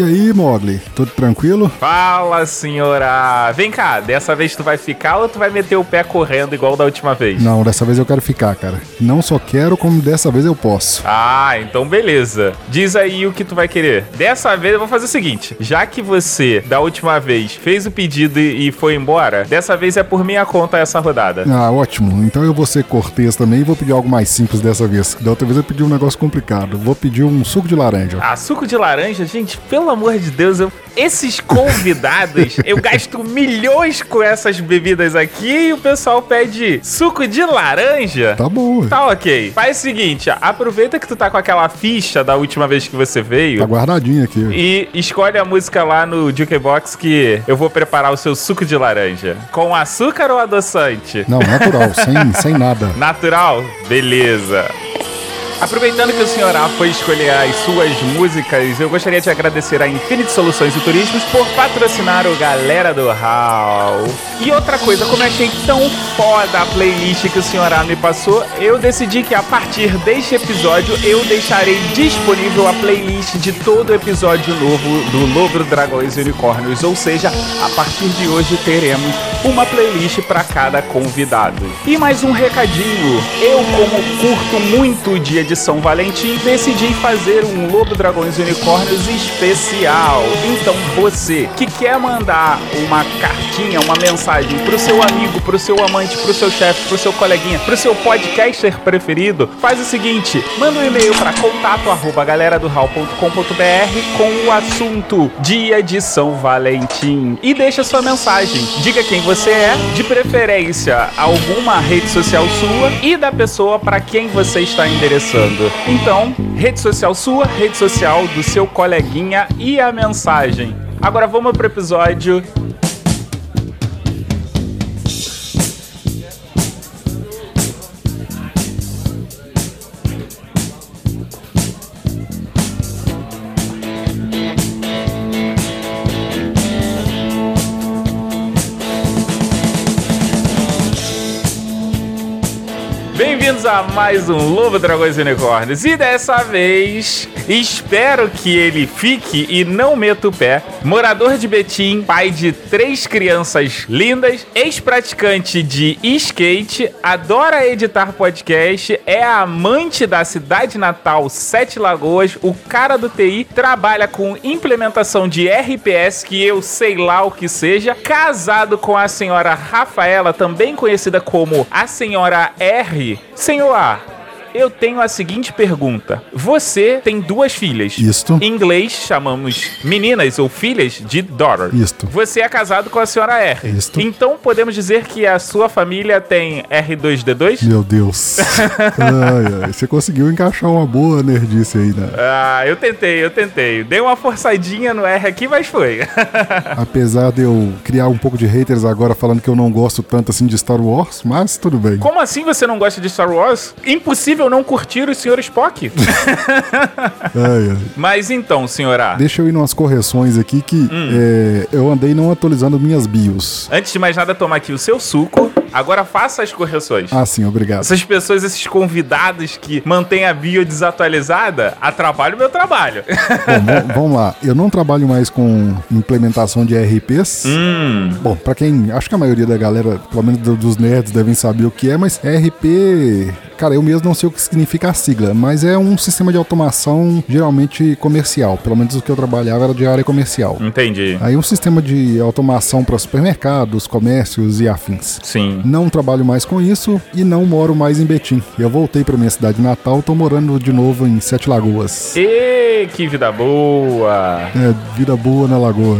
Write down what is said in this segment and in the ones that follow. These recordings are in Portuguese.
E aí, Mogli, tudo tranquilo? Fala, senhora! Vem cá, dessa vez tu vai ficar ou tu vai meter o pé correndo igual da última vez? Não, dessa vez eu quero ficar, cara. Não só quero, como dessa vez eu posso. Ah, então beleza. Diz aí o que tu vai querer. Dessa vez eu vou fazer o seguinte: já que você, da última vez, fez o pedido e foi embora, dessa vez é por minha conta essa rodada. Ah, ótimo. Então eu vou ser cortês também e vou pedir algo mais simples dessa vez. Da outra vez eu pedi um negócio complicado. Vou pedir um suco de laranja. Ah, suco de laranja, gente, pelo amor de Deus, eu... esses convidados, eu gasto milhões com essas bebidas aqui e o pessoal pede suco de laranja. Tá bom. Tá ok. Faz o seguinte, aproveita que tu tá com aquela ficha da última vez que você veio. Tá guardadinho aqui. E escolhe a música lá no Jukebox que eu vou preparar o seu suco de laranja. Com açúcar ou adoçante? Não, natural, sem, sem nada. Natural? Beleza. Aproveitando que o senhor A foi escolher as suas músicas, eu gostaria de agradecer a Infinity Soluções e Turismos por patrocinar o Galera do Hall. E outra coisa, como eu achei tão foda a playlist que o senhor A me passou, eu decidi que a partir deste episódio eu deixarei disponível a playlist de todo episódio novo do Lobo, Dragões e Unicórnios. Ou seja, a partir de hoje teremos uma playlist para cada convidado. E mais um recadinho, eu como curto muito o dia de São Valentim, decidi fazer um Lobo Dragões e Unicórnios especial. Então você que quer mandar uma cartinha, uma mensagem pro seu amigo, pro seu amante, pro seu chefe, pro seu coleguinha, pro seu podcaster preferido, faz o seguinte, manda um e-mail para contato arroba com o assunto Dia de São Valentim e deixa sua mensagem. Diga quem você é, de preferência alguma rede social sua e da pessoa para quem você está endereçando. Então, rede social sua, rede social do seu coleguinha e a mensagem. Agora vamos pro episódio a mais um Lobo Dragões e Unicórnios. E dessa vez, espero que ele fique e não meta o pé. Morador de Betim, pai de três crianças lindas, ex-praticante de skate, adora editar podcast, é amante da cidade natal Sete Lagoas, o cara do TI, trabalha com implementação de RPS, que eu sei lá o que seja, casado com a senhora Rafaela, também conhecida como a senhora R. Senhor A, eu tenho a seguinte pergunta. Você tem duas filhas. Isto. Em inglês chamamos meninas ou filhas de daughter. Isto. Você é casado com a senhora R. Isto. Então podemos dizer que a sua família tem R2D2? Meu Deus. ai, ai. Você conseguiu encaixar uma boa nerdice aí, né? Ah, eu tentei, eu tentei. Dei uma forçadinha no R aqui, mas foi. Apesar de eu criar um pouco de haters agora falando que eu não gosto tanto assim de Star Wars, mas tudo bem. Como assim você não gosta de Star Wars? Impossível não curtir o Sr. Spock. Ai, ai. mas então, senhora, Deixa eu ir umas correções aqui que é, eu andei não atualizando minhas bios. antes de mais nada, tomar aqui o seu suco. Agora faça as correções. Ah, sim, obrigado. Essas pessoas, esses convidados que mantêm a bio desatualizada, atrapalham o meu trabalho. Bom, vamos lá. Eu não trabalho mais com implementação de RPs. hum, Bom, pra quem. Acho que a maioria da galera, pelo menos do- dos nerds, devem saber o que é, mas RP. Cara, eu mesmo não sei o que significa a sigla, mas é um sistema de automação geralmente comercial. Pelo menos o que eu trabalhava era de área comercial. entendi. Aí um sistema de automação para supermercados, comércios e afins. Sim. Não trabalho mais com isso e não moro mais em Betim. Eu voltei para minha cidade natal, tô morando de novo em Sete Lagoas. E que vida boa! É, vida boa na lagoa.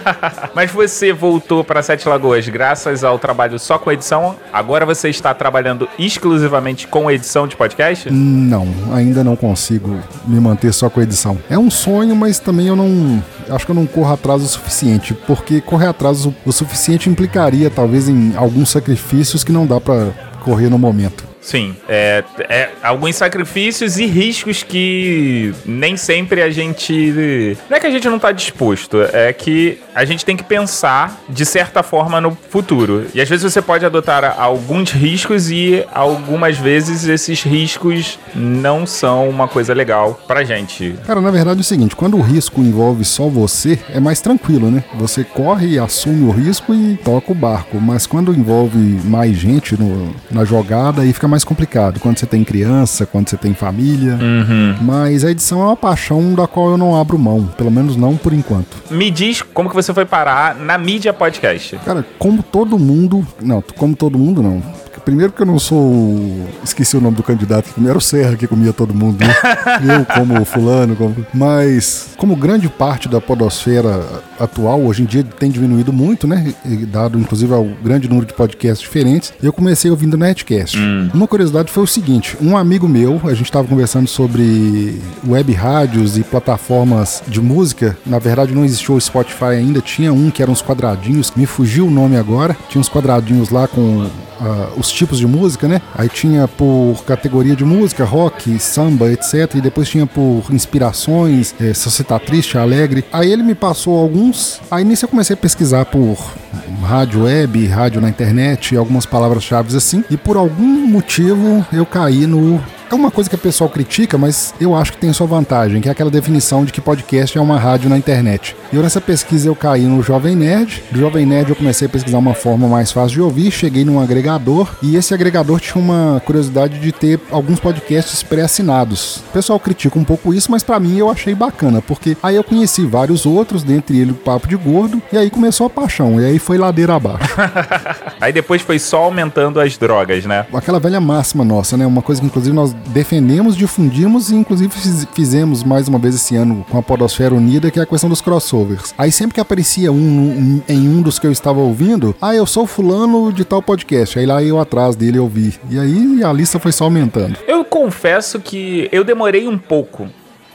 Mas você voltou para Sete Lagoas graças ao trabalho só com edição. Agora você está trabalhando exclusivamente com edição de podcast? Não, ainda não consigo me manter só com edição. É um sonho, mas também eu não. Acho que eu não corro atrás o suficiente, porque correr atrás o, o suficiente implicaria talvez em alguns sacrifícios que não dá pra correr no momento. Sim, é, é, alguns sacrifícios e riscos que nem sempre a gente. Não é que a gente não está disposto, é que a gente tem que pensar de certa forma no futuro. E às vezes você pode adotar alguns riscos e algumas vezes esses riscos não são uma coisa legal pra gente. Cara, na verdade é o seguinte: quando o risco envolve só você, é mais tranquilo, né? Você corre, assume o risco e toca o barco. Mas quando envolve mais gente no, na jogada, aí fica mais complicado. Quando você tem criança, quando você tem família. Uhum. Mas a edição é uma paixão da qual eu não abro mão. Pelo menos não por enquanto. Me diz como que você foi parar na mídia podcast. Cara, como todo mundo. Não, como todo mundo não. Primeiro que eu não sou. Esqueci o nome do candidato, era o Serra que comia todo mundo, né? eu como fulano, como... Mas, como grande parte da podosfera atual, hoje em dia tem diminuído muito, né? Dado, inclusive, ao grande número de podcasts diferentes, eu comecei ouvindo Netcast. Hum. Uma curiosidade foi o seguinte: um amigo meu, a gente estava conversando sobre web rádios e plataformas de música. Na verdade, não existiu o Spotify ainda, tinha um que eram uns quadradinhos, me fugiu o nome agora. Tinha uns quadradinhos lá com Uh, os tipos de música, né? Aí tinha por categoria de música, rock, samba, etc. E depois tinha por inspirações, eh, se você tá triste, alegre. Aí ele me passou alguns. Aí nisso eu comecei a pesquisar por rádio web, rádio na internet, algumas palavras-chave assim. E por algum motivo eu caí no é uma coisa que o pessoal critica, mas eu acho que tem sua vantagem, que é aquela definição de que podcast é uma rádio na internet. E eu nessa pesquisa eu caí no Jovem Nerd. Do Jovem Nerd eu comecei a pesquisar uma forma mais fácil de ouvir, cheguei num agregador e esse agregador tinha uma curiosidade de ter alguns podcasts pré-assinados. O pessoal critica um pouco isso, mas para mim eu achei bacana, porque aí eu conheci vários outros, dentre eles o Papo de Gordo, e aí começou a paixão, e aí foi ladeira abaixo. aí depois foi só aumentando as drogas, né? Aquela velha máxima nossa, né? Uma coisa que inclusive nós defendemos, difundimos e inclusive fizemos mais uma vez esse ano com a Podosfera Unida, que é a questão dos crossovers. Aí sempre que aparecia um em um dos que eu estava ouvindo, ah, eu sou fulano de tal podcast. Aí lá eu atrás dele ouvi. E aí a lista foi só aumentando. Eu confesso que eu demorei um pouco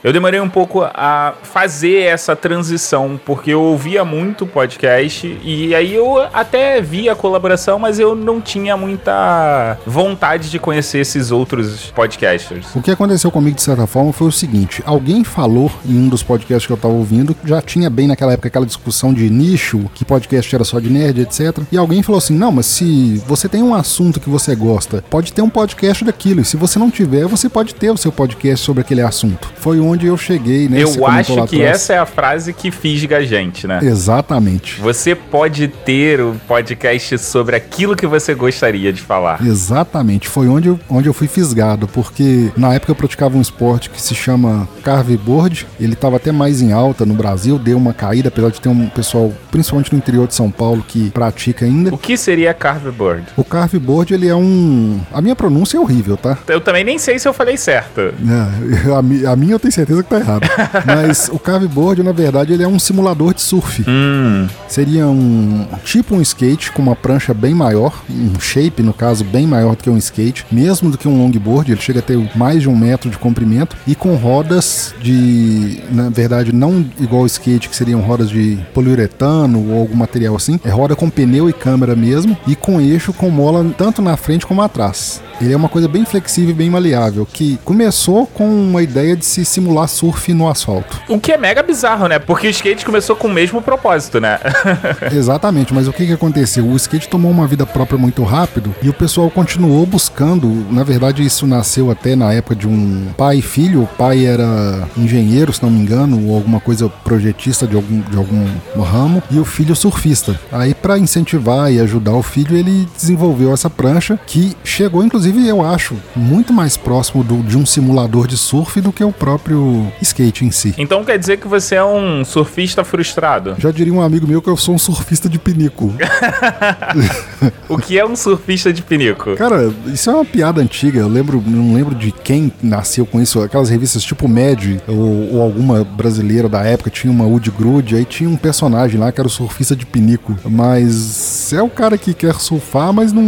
eu demorei um pouco a fazer essa transição, porque eu ouvia muito podcast e aí eu até via a colaboração, mas eu não tinha muita vontade de conhecer esses outros podcasters. O que aconteceu comigo de certa forma foi o seguinte: alguém falou em um dos podcasts que eu tava ouvindo, já tinha bem naquela época aquela discussão de nicho, que podcast era só de nerd, etc. E alguém falou assim: não, mas se você tem um assunto que você gosta, pode ter um podcast daquilo. E se você não tiver, você pode ter o seu podcast sobre aquele assunto. Foi onde onde eu cheguei, né? Eu acho que atrás. essa é a frase que fisga a gente, né? Exatamente. Você pode ter um podcast sobre aquilo que você gostaria de falar. Exatamente. Foi onde eu, onde eu fui fisgado, porque na época eu praticava um esporte que se chama carveboard. Ele estava até mais em alta no Brasil, deu uma caída, apesar de ter um pessoal, principalmente no interior de São Paulo, que pratica ainda. O que seria carveboard? O carveboard, ele é um... A minha pronúncia é horrível, tá? Eu também nem sei se eu falei certo. É, a, a minha eu tenho certeza certeza que tá errado. Mas o carveboard, na verdade, ele é um simulador de surf. Hum. Seria um tipo um skate com uma prancha bem maior, um shape, no caso, bem maior do que um skate, mesmo do que um longboard, ele chega a ter mais de um metro de comprimento e com rodas de, na verdade, não igual o skate, que seriam rodas de poliuretano ou algum material assim, é roda com pneu e câmera mesmo e com eixo com mola tanto na frente como atrás. Ele é uma coisa bem flexível e bem maleável, que começou com uma ideia de se simular surf no asfalto. O que é mega bizarro, né? Porque o skate começou com o mesmo propósito, né? Exatamente, mas o que, que aconteceu? O skate tomou uma vida própria muito rápido e o pessoal continuou buscando. Na verdade, isso nasceu até na época de um pai e filho. O pai era engenheiro, se não me engano, ou alguma coisa projetista de algum, de algum ramo, e o filho surfista. Aí, para incentivar e ajudar o filho, ele desenvolveu essa prancha que chegou, inclusive, inclusive eu acho muito mais próximo do, de um simulador de surf do que o próprio skate em si. Então quer dizer que você é um surfista frustrado? Já diria um amigo meu que eu sou um surfista de pinico. o que é um surfista de pinico? Cara, isso é uma piada antiga. Eu lembro, não lembro de quem nasceu com isso. Aquelas revistas tipo Mad ou, ou alguma brasileira da época tinha uma Wood Grude, aí tinha um personagem lá que era o surfista de pinico. Mas é o cara que quer surfar, mas não,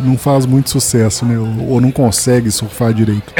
não faz muito sucesso né? Ou, ou não consegue surfar direito.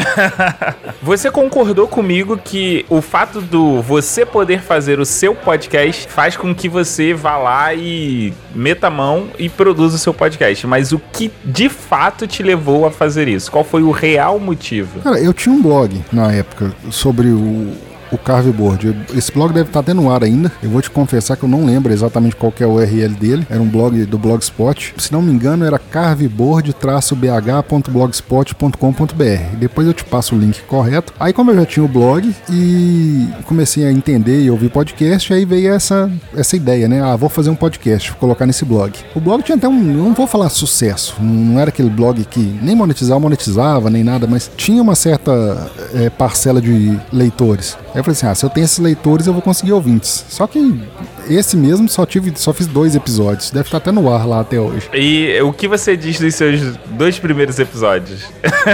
você concordou comigo que o fato do você poder fazer o seu podcast faz com que você vá lá e meta a mão e produza o seu podcast. Mas o que de fato te levou a fazer isso? Qual foi o real motivo? Cara, eu tinha um blog na época sobre o, o Carveboard. Esse blog deve estar até no ar ainda. Eu vou te confessar que eu não lembro exatamente qual é o URL dele. Era um blog do Blogspot. Se não me engano, era carveboard-bh.blogspot.com.br. Depois eu te passo o link correto. Aí como eu já tinha o blog e comecei a entender e ouvir podcast, aí veio essa, essa ideia, né? Ah, vou fazer um podcast, vou colocar nesse blog. O blog tinha até um, não vou falar sucesso, não era aquele blog que nem monetizava, monetizava, nem nada, mas tinha uma certa é, parcela de leitores. Aí eu falei assim: ah, se eu tenho esses leitores, eu vou conseguir ouvintes. Só que esse mesmo só tive, só fiz dois episódios. Deve estar até no ar lá até hoje. E o que você diz dos seus dois primeiros episódios?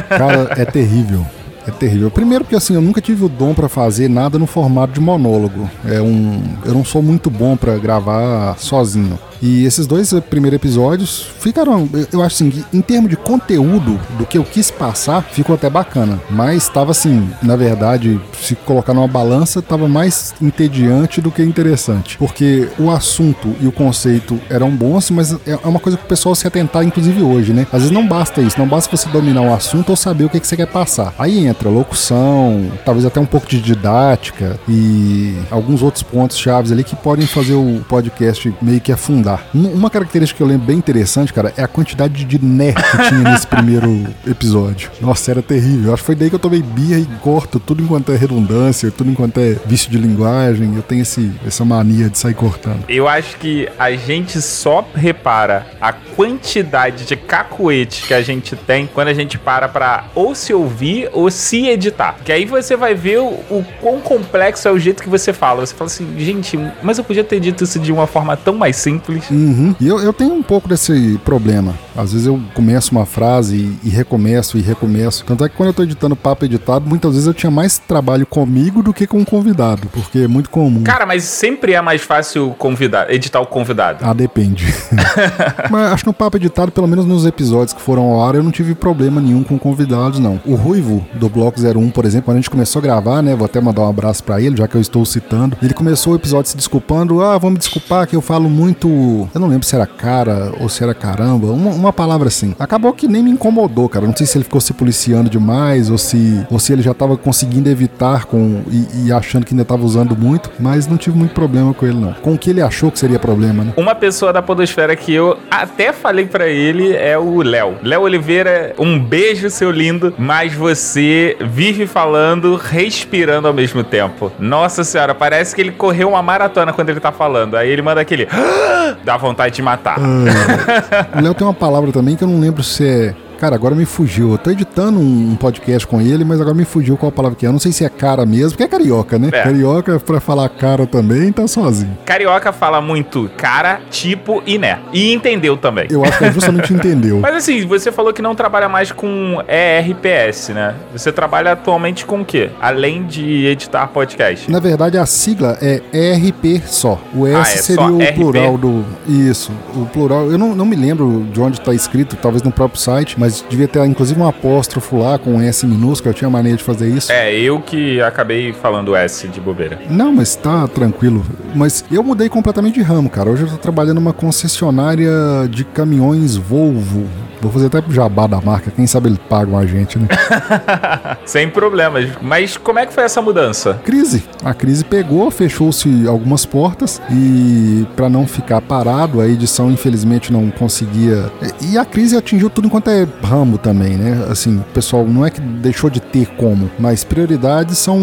Cara, é terrível. É terrível. Primeiro porque assim, eu nunca tive o dom para fazer nada no formato de monólogo. É um, eu não sou muito bom para gravar sozinho. E esses dois primeiros episódios ficaram, eu acho assim, em termos de conteúdo do que eu quis passar, ficou até bacana. Mas estava assim, na verdade, se colocar numa balança, estava mais entediante do que interessante. Porque o assunto e o conceito eram bons, mas é uma coisa que o pessoal se atentar, inclusive hoje, né? Às vezes não basta isso, não basta você dominar o assunto ou saber o que, que você quer passar. Aí entra locução, talvez até um pouco de didática e alguns outros pontos chaves ali que podem fazer o podcast meio que afundar uma característica que eu lembro bem interessante, cara, é a quantidade de né que tinha nesse primeiro episódio. Nossa, era terrível. Acho que foi daí que eu tomei birra e corto tudo enquanto é redundância, tudo enquanto é vício de linguagem. Eu tenho esse, essa mania de sair cortando. Eu acho que a gente só repara a quantidade de cacuete que a gente tem quando a gente para pra ou se ouvir ou se editar. Que aí você vai ver o, o quão complexo é o jeito que você fala. Você fala assim, gente, mas eu podia ter dito isso de uma forma tão mais simples. Uhum. E eu, eu tenho um pouco desse problema. Às vezes eu começo uma frase e, e, recomeço e recomeço. Tanto é que quando eu tô editando papo editado, muitas vezes eu tinha mais trabalho comigo do que com o convidado, porque é muito comum. Cara, mas sempre é mais fácil convidar, editar o convidado. Ah, depende. mas acho que no papo editado, pelo menos nos episódios que foram ao ar, eu não tive problema nenhum com convidados, não. O Ruivo, do Bloco 01, por exemplo, quando a gente começou a gravar, né? Vou até mandar um abraço para ele, já que eu estou citando. Ele começou o episódio se desculpando. Ah, vamos me desculpar que eu falo muito eu não lembro se era cara ou se era caramba, uma, uma, palavra assim. Acabou que nem me incomodou, cara. Não sei se ele ficou se policiando demais ou se, ou se ele já tava conseguindo evitar com e, e achando que ainda tava usando muito, mas não tive muito problema com ele, não. Com o que ele achou que seria problema, né? Uma pessoa da Podosfera que eu até falei para ele é o Léo. Léo Oliveira, um beijo, seu lindo, mas você vive falando, respirando ao mesmo tempo. Nossa senhora, parece que ele correu uma maratona quando ele tá falando. Aí ele manda aquele. Dá vontade de matar. Ah, o Léo tem uma palavra também que eu não lembro se é Cara, agora me fugiu. Eu tô editando um podcast com ele, mas agora me fugiu qual a palavra que é. Eu não sei se é cara mesmo, porque é carioca, né? É. Carioca, pra falar cara também, tá sozinho. Carioca fala muito cara, tipo e né. E entendeu também. Eu acho que é justamente entendeu. Mas assim, você falou que não trabalha mais com ERPS, né? Você trabalha atualmente com o quê? Além de editar podcast? Na verdade, a sigla é ERP só. O S ah, é seria o RP? plural do. Isso, o plural. Eu não, não me lembro de onde tá escrito, talvez no próprio site, mas mas devia ter inclusive um apóstrofo lá com S minúsculo, eu tinha mania de fazer isso. É, eu que acabei falando S de bobeira. Não, mas tá tranquilo. Mas eu mudei completamente de ramo, cara. Hoje eu tô trabalhando numa concessionária de caminhões Volvo. Vou fazer até pro jabá da marca, quem sabe eles pagam a gente, né? Sem problemas. Mas como é que foi essa mudança? Crise. A crise pegou, fechou-se algumas portas e para não ficar parado, a edição infelizmente não conseguia. E a crise atingiu tudo enquanto é ramo também, né? Assim, o pessoal não é que deixou de ter como, mas prioridades são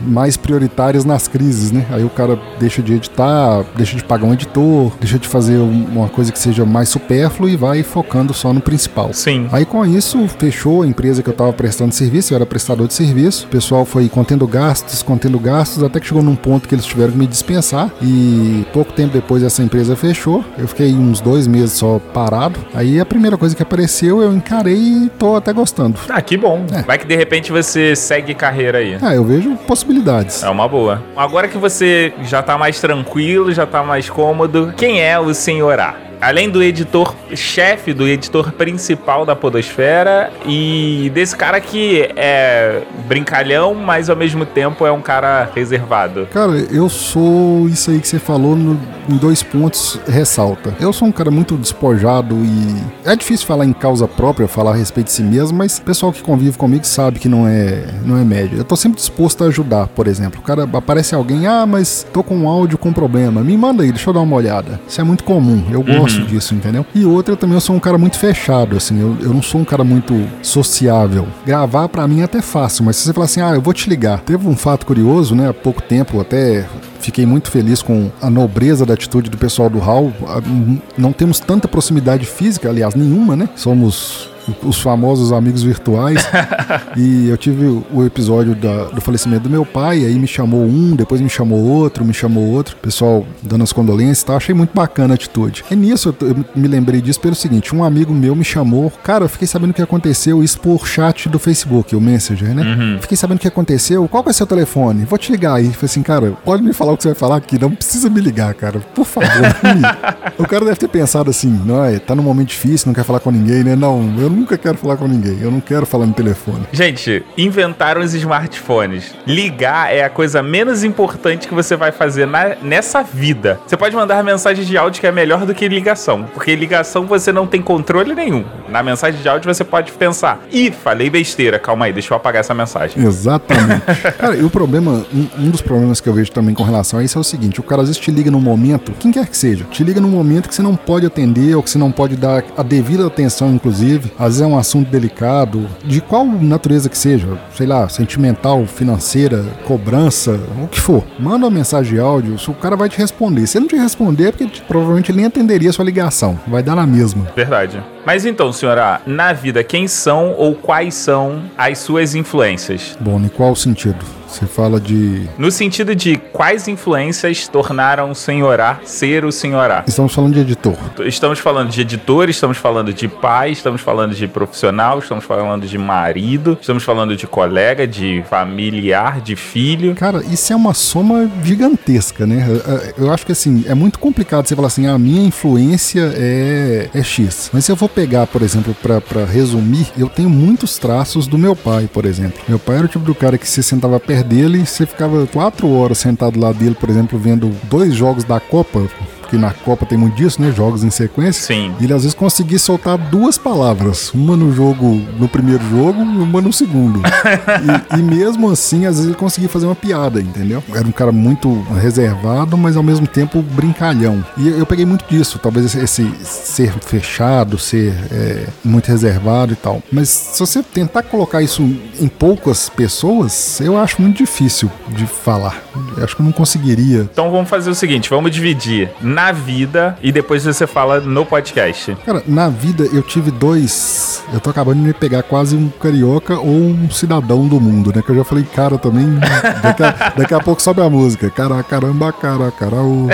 mais prioritárias nas crises, né? Aí o cara deixa de editar, deixa de pagar um editor, deixa de fazer uma coisa que seja mais supérflua e vai focando só no principal. Sim. Aí com isso, fechou a empresa que eu tava prestando serviço, eu era prestador de serviço. O pessoal foi contendo gastos, contendo gastos, até que chegou num ponto que eles tiveram que me dispensar. E pouco tempo depois essa empresa fechou. Eu fiquei uns dois meses só parado. Aí a primeira coisa que apareceu, eu encarei parei e tô até gostando. Ah, que bom. É. Vai que de repente você segue carreira aí. Ah, eu vejo possibilidades. É uma boa. Agora que você já tá mais tranquilo, já tá mais cômodo, quem é o senhor A? Além do editor-chefe, do editor principal da Podosfera e desse cara que é brincalhão, mas ao mesmo tempo é um cara reservado. Cara, eu sou isso aí que você falou no, em dois pontos ressalta. Eu sou um cara muito despojado e é difícil falar em causa própria, falar a respeito de si mesmo, mas o pessoal que convive comigo sabe que não é, não é médio. Eu tô sempre disposto a ajudar, por exemplo. O cara aparece alguém, ah, mas tô com um áudio com problema. Me manda aí, deixa eu dar uma olhada. Isso é muito comum. Eu gosto. Disso, entendeu? E outra, também eu sou um cara muito fechado, assim. Eu, eu não sou um cara muito sociável. Gravar para mim é até fácil, mas se você falar assim, ah, eu vou te ligar. Teve um fato curioso, né? Há pouco tempo, até Fiquei muito feliz com a nobreza da atitude do pessoal do Hall. Não temos tanta proximidade física, aliás, nenhuma, né? Somos os famosos amigos virtuais. e eu tive o episódio da, do falecimento do meu pai, aí me chamou um, depois me chamou outro, me chamou outro, pessoal dando as condolências e tal. Achei muito bacana a atitude. E nisso eu, eu, me lembrei disso pelo seguinte: um amigo meu me chamou, cara, eu fiquei sabendo o que aconteceu, isso por chat do Facebook, o Messenger, né? Uhum. Fiquei sabendo o que aconteceu, qual vai ser o telefone? Vou te ligar aí. Falei assim, cara, pode me falar o que você vai falar aqui, não precisa me ligar, cara, por favor. o cara deve ter pensado assim, não é? Tá num momento difícil, não quer falar com ninguém, né? Não, eu nunca quero falar com ninguém. Eu não quero falar no telefone. Gente, inventaram os smartphones. Ligar é a coisa menos importante que você vai fazer na, nessa vida. Você pode mandar mensagem de áudio que é melhor do que ligação. Porque ligação você não tem controle nenhum. Na mensagem de áudio você pode pensar: ih, falei besteira, calma aí, deixa eu apagar essa mensagem. Exatamente. cara, e o problema, um, um, dos problemas que eu vejo também com relação a isso é o seguinte: o cara às vezes te liga num momento, quem quer que seja, te liga num momento que você não pode atender ou que você não pode dar a devida atenção, inclusive. Às vezes é um assunto delicado, de qual natureza que seja, sei lá, sentimental, financeira, cobrança, o que for. Manda uma mensagem de áudio, o cara vai te responder. Se ele não te responder, é porque provavelmente ele nem atenderia a sua ligação. Vai dar na mesma. Verdade. Mas então, senhora, na vida, quem são ou quais são as suas influências? Bom, em qual sentido? Você fala de. No sentido de quais influências tornaram o senhorá ser o senhorá? Estamos falando de editor. Estamos falando de editor, estamos falando de pai, estamos falando de profissional, estamos falando de marido, estamos falando de colega, de familiar, de filho. Cara, isso é uma soma gigantesca, né? Eu acho que assim, é muito complicado você falar assim, a minha influência é, é X. Mas se eu for pegar, por exemplo, para resumir, eu tenho muitos traços do meu pai, por exemplo. Meu pai era o tipo do cara que se sentava perto dele, você ficava quatro horas sentado lá dele, por exemplo, vendo dois jogos da Copa, que na Copa tem muito disso, né? Jogos em sequência. Sim. E ele às vezes conseguia soltar duas palavras, uma no jogo, no primeiro jogo e uma no segundo. e, e, mesmo assim, às vezes ele conseguia fazer uma piada, entendeu? Era um cara muito reservado, mas ao mesmo tempo brincalhão. E eu peguei muito disso, talvez esse, esse ser fechado, ser é, muito reservado e tal. Mas se você tentar colocar isso em poucas pessoas, eu acho muito difícil de falar. Eu acho que eu não conseguiria. Então vamos fazer o seguinte, vamos dividir. Na na vida e depois você fala no podcast? Cara, na vida eu tive dois. Eu tô acabando de me pegar quase um carioca ou um cidadão do mundo, né? Que eu já falei, cara, também. Daqui a, daqui a pouco sobe a música. Cara, caramba, cara, carau.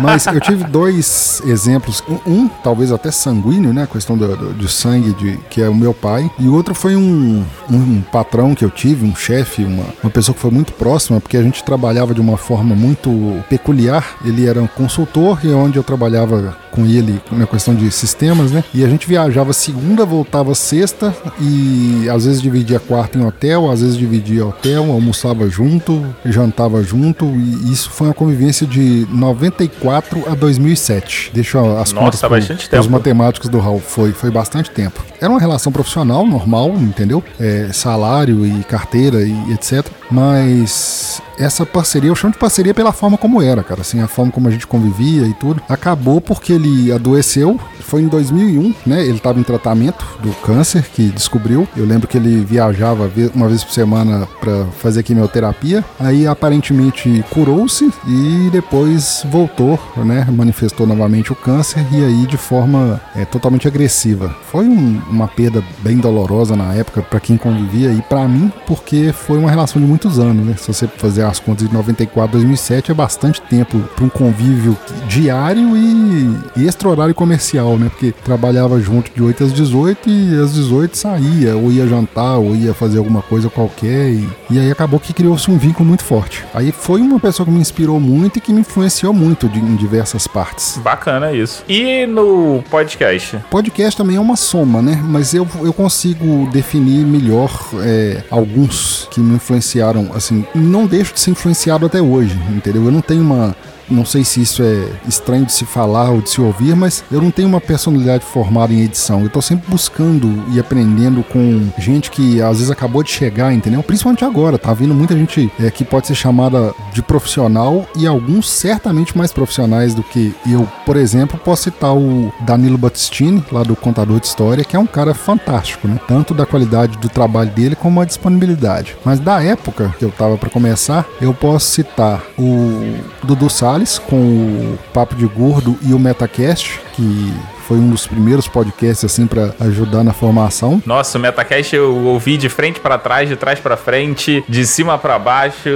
Mas eu tive dois exemplos. Um, talvez até sanguíneo, né? A questão do, do, de sangue, de, que é o meu pai. E o outro foi um, um patrão que eu tive, um chefe, uma, uma pessoa que foi muito próxima, porque a gente trabalhava de uma forma muito peculiar. Ele era um consultor e onde eu trabalhava com ele na questão de sistemas, né? E a gente viajava segunda, voltava sexta e às vezes dividia quarto em hotel, às vezes dividia hotel, almoçava junto, jantava junto e isso foi uma convivência de 94 a 2007. Deixa as Nossa, contas para os matemáticos do Raul. Foi, foi bastante tempo. Era uma relação profissional, normal, entendeu? É, salário e carteira e etc. Mas essa parceria, eu chamo de parceria pela forma como era, cara, assim, a forma como a gente convivia e tudo. Acabou porque ele adoeceu, foi em 2001, né? Ele estava em tratamento do câncer que descobriu. Eu lembro que ele viajava uma vez por semana para fazer quimioterapia. Aí aparentemente curou-se e depois voltou, né? Manifestou novamente o câncer e aí de forma é, totalmente agressiva. Foi um, uma perda bem dolorosa na época para quem convivia e para mim porque foi uma relação de muitos anos, né? Se você fazer as contas de 94 2007 é bastante tempo para um convívio diário e, e extra horário comercial, né? Porque trabalhava junto de 8 às 18 e às 18 saía, ou ia jantar, ou ia fazer alguma coisa qualquer. E, e aí acabou que criou-se um vínculo muito forte. Aí foi uma pessoa que me inspirou muito e que me influenciou muito de, em diversas partes. Bacana isso. E no podcast? Podcast também é uma soma, né? Mas eu, eu consigo definir melhor é, alguns que me influenciaram, assim, não deixo de ser influenciado até hoje, entendeu? Eu não tenho uma não sei se isso é estranho de se falar ou de se ouvir, mas eu não tenho uma personalidade formada em edição. Eu tô sempre buscando e aprendendo com gente que às vezes acabou de chegar, entendeu? Principalmente agora, tá vindo muita gente é, que pode ser chamada de profissional e alguns certamente mais profissionais do que eu. Por exemplo, posso citar o Danilo Battistini, lá do Contador de História, que é um cara fantástico, né? Tanto da qualidade do trabalho dele como a disponibilidade. Mas da época que eu tava para começar, eu posso citar o Dudu Salles com o Papo de Gordo e o Metacast, que foi um dos primeiros podcasts assim para ajudar na formação. Nossa, o Metacast eu ouvi de frente para trás, de trás para frente, de cima para baixo.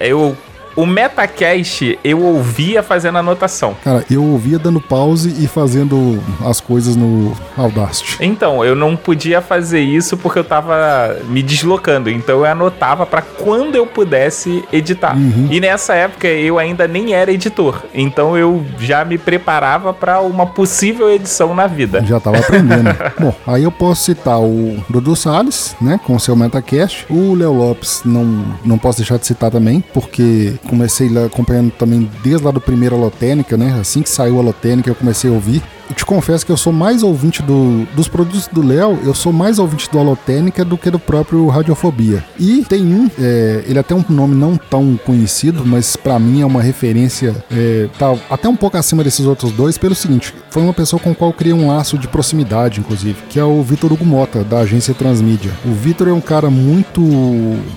Eu o Metacast eu ouvia fazendo anotação. Cara, eu ouvia dando pause e fazendo as coisas no Audacity. Então, eu não podia fazer isso porque eu tava me deslocando. Então eu anotava para quando eu pudesse editar. Uhum. E nessa época eu ainda nem era editor. Então eu já me preparava para uma possível edição na vida. Já tava aprendendo. Bom, aí eu posso citar o Dudu Salles, né, com o seu Metacast. O Léo Lopes não, não posso deixar de citar também, porque comecei lá acompanhando também desde lá do primeiro Alotênica, né? Assim que saiu a Alotênica, eu comecei a ouvir. Eu te confesso que eu sou mais ouvinte do, dos produtos do Léo, eu sou mais ouvinte do Alotênica do que do próprio Radiofobia. E tem um, é, ele até um nome não tão conhecido, mas para mim é uma referência, é, tá até um pouco acima desses outros dois, pelo seguinte: foi uma pessoa com a qual eu criei um laço de proximidade, inclusive, que é o Vitor Hugo Mota, da agência Transmídia. O Vitor é um cara muito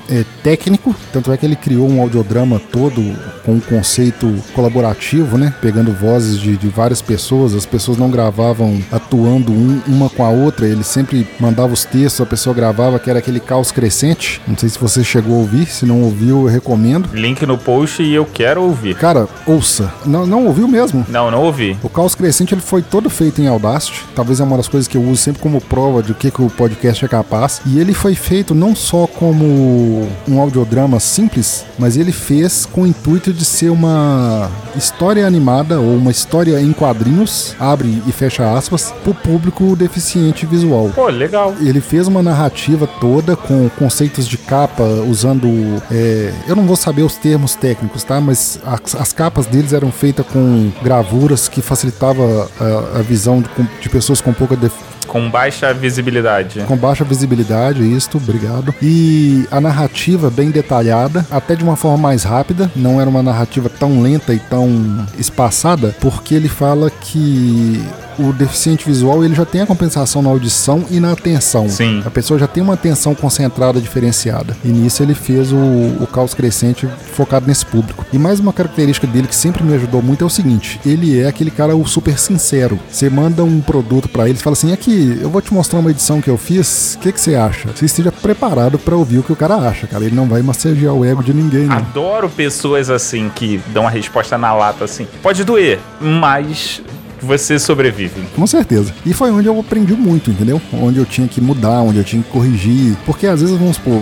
é, técnico, tanto é que ele criou um audiodrama todo com um conceito colaborativo, né? Pegando vozes de, de várias pessoas, as pessoas não gravavam atuando um, uma com a outra, ele sempre mandava os textos, a pessoa gravava, que era aquele caos crescente. Não sei se você chegou a ouvir, se não ouviu, eu recomendo. Link no post e eu quero ouvir. Cara, ouça. Não, não ouviu mesmo? Não, não ouvi. O caos crescente ele foi todo feito em Audacity. Talvez é uma das coisas que eu uso sempre como prova de o que, que o podcast é capaz. E ele foi feito não só como um audiodrama simples, mas ele fez com o intuito de ser uma história animada ou uma história em quadrinhos. Abre abre e fecha aspas, pro público deficiente visual. Pô, legal. Ele fez uma narrativa toda com conceitos de capa, usando. É, eu não vou saber os termos técnicos, tá? Mas as, as capas deles eram feitas com gravuras que facilitava a, a visão de, de, pessoas com pouca deficiência com baixa visibilidade. Com baixa visibilidade, isto, obrigado. E a narrativa bem detalhada, até de uma forma mais rápida, não era uma narrativa tão lenta e tão espaçada, porque ele fala que o deficiente visual ele já tem a compensação na audição e na atenção. Sim. A pessoa já tem uma atenção concentrada diferenciada. E nisso ele fez o, o caos crescente focado nesse público. E mais uma característica dele que sempre me ajudou muito é o seguinte: ele é aquele cara o super sincero. Você manda um produto para ele e fala assim: aqui, eu vou te mostrar uma edição que eu fiz, o que, que você acha? Você esteja preparado para ouvir o que o cara acha, cara. Ele não vai massagear o ego de ninguém. Né? Adoro pessoas assim que dão a resposta na lata assim. Pode doer, mas você sobrevive. Com certeza. E foi onde eu aprendi muito, entendeu? Onde eu tinha que mudar, onde eu tinha que corrigir. Porque às vezes, vamos supor,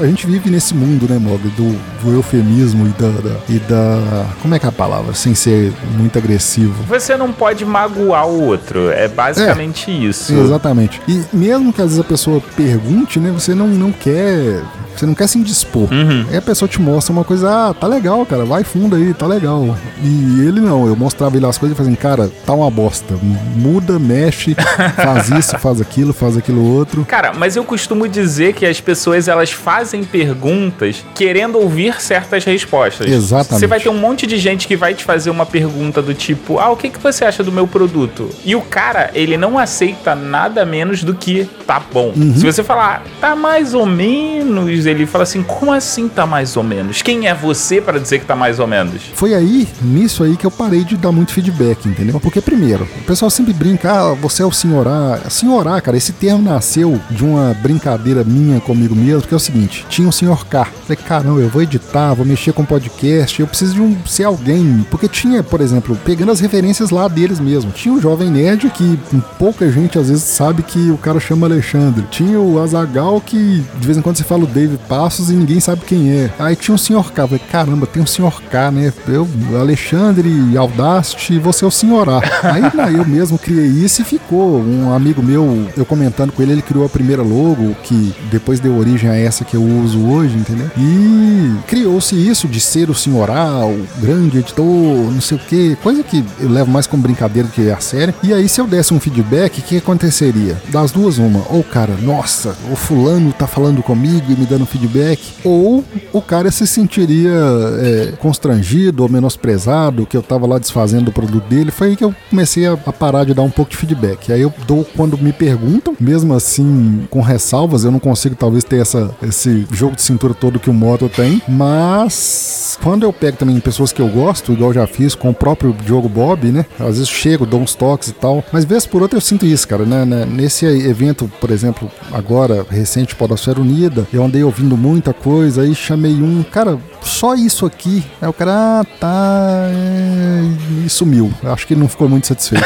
a gente vive nesse mundo, né, Mog, do, do eufemismo e da, da, e da. Como é que é a palavra? Sem ser muito agressivo. Você não pode magoar o outro. É basicamente é, isso. Exatamente. E mesmo que às vezes a pessoa pergunte, né, você não, não quer você não quer se indispor. Uhum. Aí a pessoa te mostra uma coisa, ah, tá legal, cara, vai fundo aí, tá legal. E ele não, eu mostrava ele as coisas e falei assim, cara, tá uma bosta. Muda, mexe, faz isso, faz aquilo, faz aquilo outro. Cara, mas eu costumo dizer que as pessoas elas fazem perguntas querendo ouvir certas respostas. Exatamente. Você vai ter um monte de gente que vai te fazer uma pergunta do tipo, ah, o que, que você acha do meu produto? E o cara, ele não aceita nada menos do que tá bom. Uhum. Se você falar, tá mais ou menos vídeos ele fala assim: como assim tá mais ou menos? Quem é você para dizer que tá mais ou menos? Foi aí, nisso aí, que eu parei de dar muito feedback, entendeu? Porque, primeiro, o pessoal sempre brinca, ah, você é o senhorá. Senhorá, cara, esse termo nasceu de uma brincadeira minha comigo mesmo, que é o seguinte: tinha um senhor K. Falei, caramba, eu vou editar, vou mexer com podcast, eu preciso de um ser alguém. Porque tinha, por exemplo, pegando as referências lá deles mesmo. Tinha o Jovem Nerd, que pouca gente às vezes sabe que o cara chama Alexandre. Tinha o Azagal, que de vez em quando você fala o David Passos e ninguém sabe quem é. Aí tinha o Sr. K. Eu falei, caramba, tem um Sr. K, né? Eu, Alexandre, Audacity, você é o. A. Aí né, eu mesmo criei isso e ficou. Um amigo meu, eu comentando com ele, ele criou a primeira logo, que depois deu origem a essa que eu uso hoje, entendeu? E criou-se isso de ser o. A, o grande editor, não sei o que, coisa que eu levo mais como brincadeira do que a série. E aí, se eu desse um feedback, o que aconteceria? Das duas, uma. Ou cara, nossa, o fulano tá falando comigo e me dando feedback. Ou o cara se sentiria é, constrangido ou menosprezado, que eu tava lá desfazendo o produto dele. Foi aí que eu comecei a, a, parar de dar um pouco de feedback. Aí eu dou quando me perguntam, mesmo assim, com ressalvas, eu não consigo talvez ter essa, esse jogo de cintura todo que o Moto tem, mas quando eu pego também pessoas que eu gosto, igual eu já fiz com o próprio Diogo Bob, né? Às vezes chego, dou uns toques e tal, mas vez por outra eu sinto isso, cara, né? né? Nesse evento, por exemplo, agora, recente, Podosfera Unida, eu andei ouvindo muita coisa, aí chamei um, cara, só isso aqui. Aí o cara, ah, tá, é... e sumiu. Eu acho que ele não ficou muito satisfeito.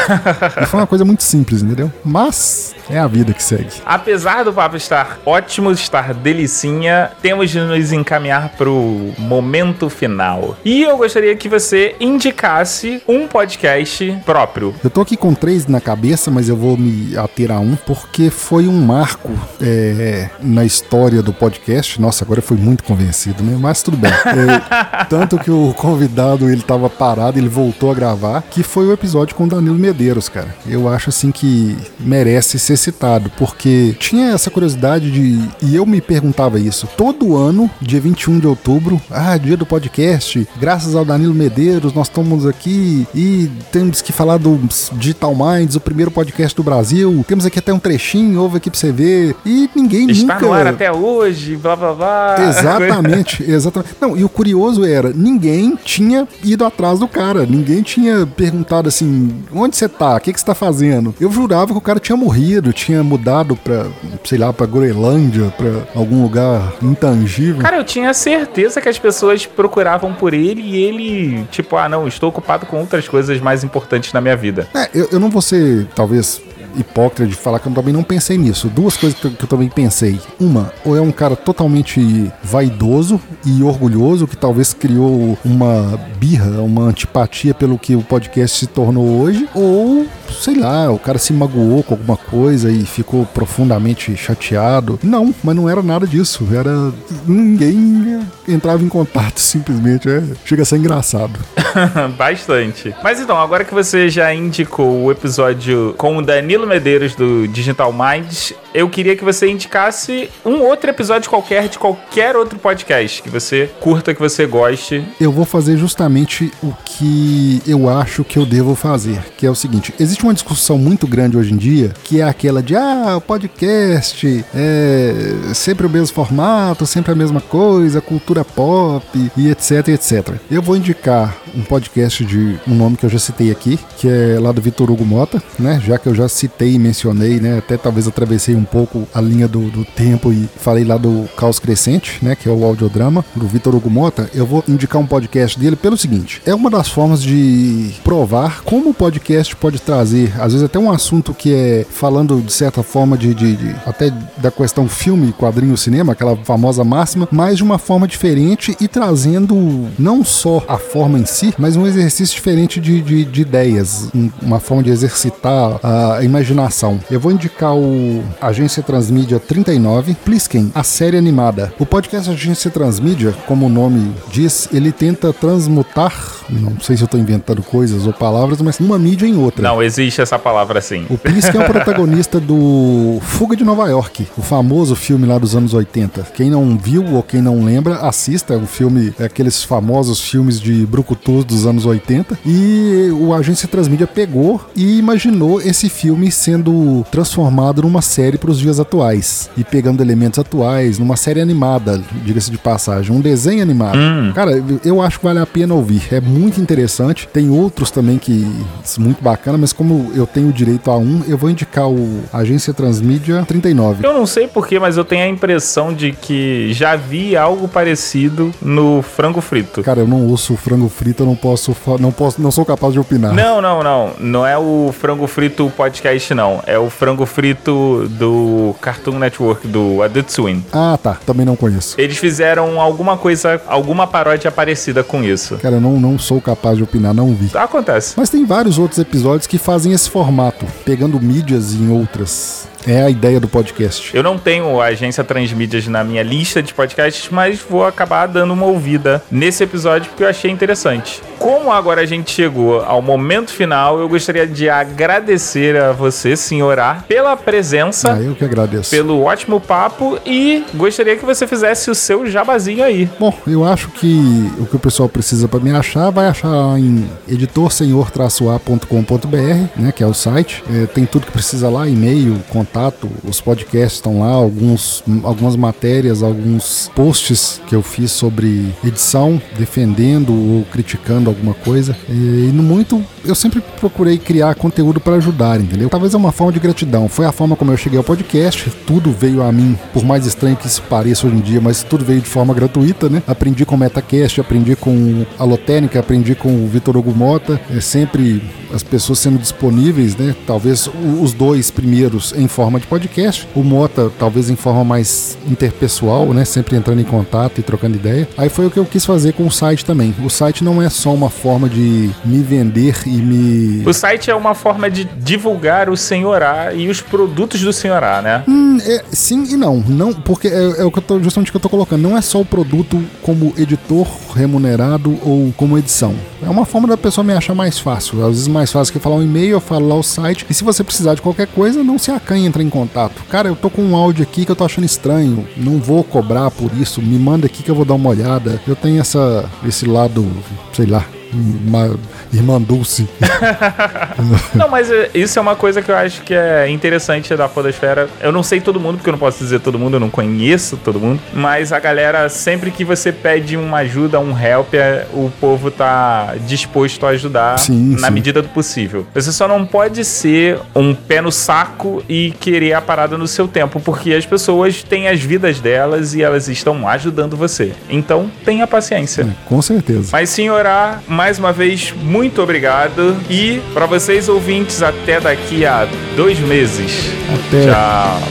e foi uma coisa muito simples, entendeu? Mas é a vida que segue. Apesar do papo estar ótimo, estar delicinha, temos de nos encaminhar pro momento final. E eu gostaria que você indicasse um podcast próprio. Eu tô aqui com três na cabeça, mas eu vou me ater a um, porque foi um marco é, na história do podcast. Nossa, agora eu fui muito convencido, né? Mas tudo bem. É, tanto que o convidado ele tava parado, ele voltou a gravar, que foi o episódio com o Danilo Medeiros, cara. Eu acho assim que merece ser citado, porque tinha essa curiosidade de. E eu me perguntava isso. Todo ano, dia 21 de outubro, ah, dia do podcast, graças ao Danilo Medeiros, nós estamos aqui e temos que falar do Digital Minds, o primeiro podcast do Brasil. Temos aqui até um trechinho, ouve aqui pra você ver. E ninguém Está nunca. no ar até hoje, blá blá blá. Exatamente, exatamente. Não, e o curioso era, ninguém tinha ido atrás do cara, ninguém tinha perguntado assim, onde você tá? O que, que você tá fazendo? Eu jurava que o cara tinha morrido, tinha mudado pra, sei lá, pra Groenlândia, pra algum lugar intangível. Cara, eu tinha certeza que as pessoas procuravam por ele e ele, tipo, ah, não, estou ocupado com outras coisas mais importantes na minha vida. É, eu, eu não vou ser, talvez, hipócrita de falar que eu também não pensei nisso. Duas coisas que eu, que eu, também pensei. Uma, ou é um cara totalmente vaidoso e orgulhoso, que talvez criou uma birra, uma antipatia pelo que o podcast se tornou hoje, ou sei lá, o cara se magoou com alguma coisa e ficou profundamente chateado. Não, mas não era nada disso. Era. Ninguém entrava em contato, simplesmente. É, chega a ser engraçado. Bastante. Mas então, agora que você já indicou o episódio com o Danilo Medeiros do Digital Minds, eu queria que você indicasse um outro episódio qualquer de qualquer outro podcast que você curta, que você goste. Eu vou fazer justamente o que eu acho que eu devo fazer, que é o seguinte: existe uma discussão muito grande hoje em dia, que é aquela de ah, podcast é sempre o mesmo formato, sempre a mesma coisa, cultura pop e etc, etc. Eu vou indicar um podcast de um nome que eu já citei aqui, que é lá do Vitor Hugo Mota, né? Já que eu já citei e mencionei, né? Até talvez atravessei um pouco a linha do, do tempo e falei lá do Caos Crescente, né? Que é o audiodrama do Vitor Hugo Mota. Eu vou indicar um podcast dele pelo seguinte: é uma das formas de provar como o podcast pode trazer, às vezes até um assunto que é falando de certa forma de, de, de até da questão filme, quadrinho, cinema, aquela famosa máxima, mas de uma forma diferente e trazendo não só a forma em si, mas um exercício diferente de, de, de ideias, uma forma de exercitar a imaginação. Eu vou indicar o Agência Transmídia 39, Plisken, a série animada. O podcast Agência Transmídia, como o nome diz, ele tenta transmutar, não sei se eu estou inventando coisas ou palavras, mas uma mídia em outra. Não, existe essa palavra assim. O Pinsk é o protagonista do Fuga de Nova York, o famoso filme lá dos anos 80. Quem não viu ou quem não lembra, assista. É um filme, é aqueles famosos filmes de brucutus dos anos 80. E o Agência Transmídia pegou e imaginou esse filme sendo transformado numa série para os dias atuais. E pegando elementos atuais, numa série animada, diga-se de passagem, um desenho animado. Hum. Cara, eu acho que vale a pena ouvir. É muito interessante. Tem outros também que muito bacana, mas como eu tenho direito a um, eu vou indicar o Agência Transmídia 39. Eu não sei porquê, mas eu tenho a impressão de que já vi algo parecido no frango frito. Cara, eu não ouço frango frito, eu não posso, não posso, não sou capaz de opinar. Não, não, não. Não é o frango frito podcast, não. É o frango frito do Cartoon Network, do Adult Swim. Ah, tá. Também não conheço. Eles fizeram alguma coisa, alguma paródia parecida com isso. Cara, eu não, não sou capaz de opinar, não vi. Acontece. Mas tem vários outros episódios que fazem esse formato, pegando mídias em outras é a ideia do podcast. Eu não tenho a agência Transmídias na minha lista de podcasts, mas vou acabar dando uma ouvida nesse episódio porque eu achei interessante. Como agora a gente chegou ao momento final, eu gostaria de agradecer a você, senhorar, pela presença. Ah, eu que agradeço. Pelo ótimo papo e gostaria que você fizesse o seu jabazinho aí. Bom, eu acho que o que o pessoal precisa para me achar, vai achar em editorsenhor-a.com.br, né, que é o site. É, tem tudo que precisa lá, e-mail, contato contato, os podcasts estão lá, alguns, algumas matérias, alguns posts que eu fiz sobre edição, defendendo ou criticando alguma coisa. E, no muito, eu sempre procurei criar conteúdo para ajudar, entendeu? Talvez é uma forma de gratidão. Foi a forma como eu cheguei ao podcast, tudo veio a mim, por mais estranho que isso pareça hoje em dia, mas tudo veio de forma gratuita, né? Aprendi com o Metacast, aprendi com a Lotérica, aprendi com o Vitor Ogumota, é sempre as pessoas sendo disponíveis, né? Talvez os dois primeiros em forma de podcast, o Mota talvez em forma mais interpessoal, né? Sempre entrando em contato e trocando ideia. Aí foi o que eu quis fazer com o site também. O site não é só uma forma de me vender e me. O site é uma forma de divulgar o Senhorá e os produtos do Senhorá, né? Hum, é, sim e não. Não, porque é, é o que eu tô, justamente o que eu tô colocando. Não é só o produto como editor remunerado ou como edição. É uma forma da pessoa me achar mais fácil. Às vezes mais fácil que falar um e-mail, eu falo lá o site. E se você precisar de qualquer coisa, não se acanhe entrar em contato. Cara, eu tô com um áudio aqui que eu tô achando estranho. Não vou cobrar por isso. Me manda aqui que eu vou dar uma olhada. Eu tenho essa esse lado, sei lá, uma irmã Dulce. não, mas é, isso é uma coisa que eu acho que é interessante da Podosfera. Eu não sei todo mundo, porque eu não posso dizer todo mundo, eu não conheço todo mundo. Mas a galera, sempre que você pede uma ajuda, um help, é, o povo tá disposto a ajudar sim, na sim. medida do possível. Você só não pode ser um pé no saco e querer a parada no seu tempo, porque as pessoas têm as vidas delas e elas estão ajudando você. Então, tenha paciência. É, com certeza. Mas, senhora, mais uma vez, muito obrigado. E para vocês ouvintes, até daqui a dois meses. Até. Tchau.